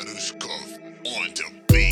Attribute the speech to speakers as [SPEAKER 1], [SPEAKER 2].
[SPEAKER 1] On the beat.